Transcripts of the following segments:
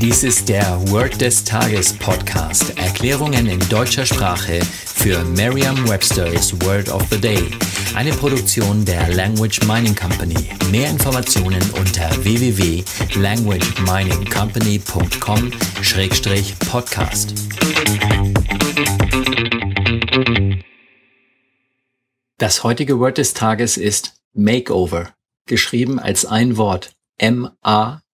Dies ist der Word des Tages Podcast. Erklärungen in deutscher Sprache für Merriam-Webster's Word of the Day. Eine Produktion der Language Mining Company. Mehr Informationen unter www.languageminingcompany.com-podcast. Das heutige Word des Tages ist Makeover, geschrieben als ein Wort M-A-K-E-O-V-E-R.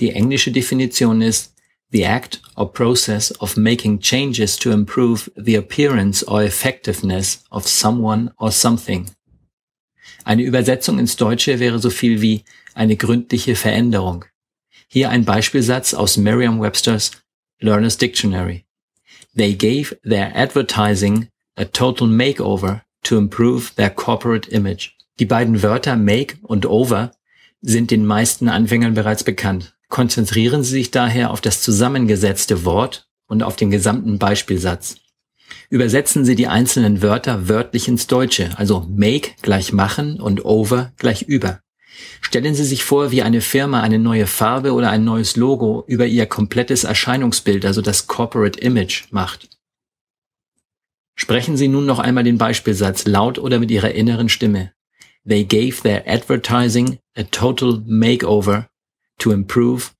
Die englische Definition ist the act or process of making changes to improve the appearance or effectiveness of someone or something. Eine Übersetzung ins Deutsche wäre so viel wie eine gründliche Veränderung. Hier ein Beispielsatz aus Merriam-Webster's Learner's Dictionary. They gave their advertising a total makeover to improve their corporate image. Die beiden Wörter make und over sind den meisten Anfängern bereits bekannt. Konzentrieren Sie sich daher auf das zusammengesetzte Wort und auf den gesamten Beispielsatz. Übersetzen Sie die einzelnen Wörter wörtlich ins Deutsche, also make gleich machen und over gleich über. Stellen Sie sich vor, wie eine Firma eine neue Farbe oder ein neues Logo über ihr komplettes Erscheinungsbild, also das Corporate Image, macht. Sprechen Sie nun noch einmal den Beispielsatz laut oder mit Ihrer inneren Stimme. They gave their advertising a total makeover to improve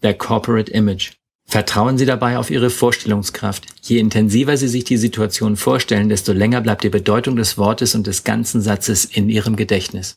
their corporate image. Vertrauen Sie dabei auf Ihre Vorstellungskraft. Je intensiver Sie sich die Situation vorstellen, desto länger bleibt die Bedeutung des Wortes und des ganzen Satzes in Ihrem Gedächtnis.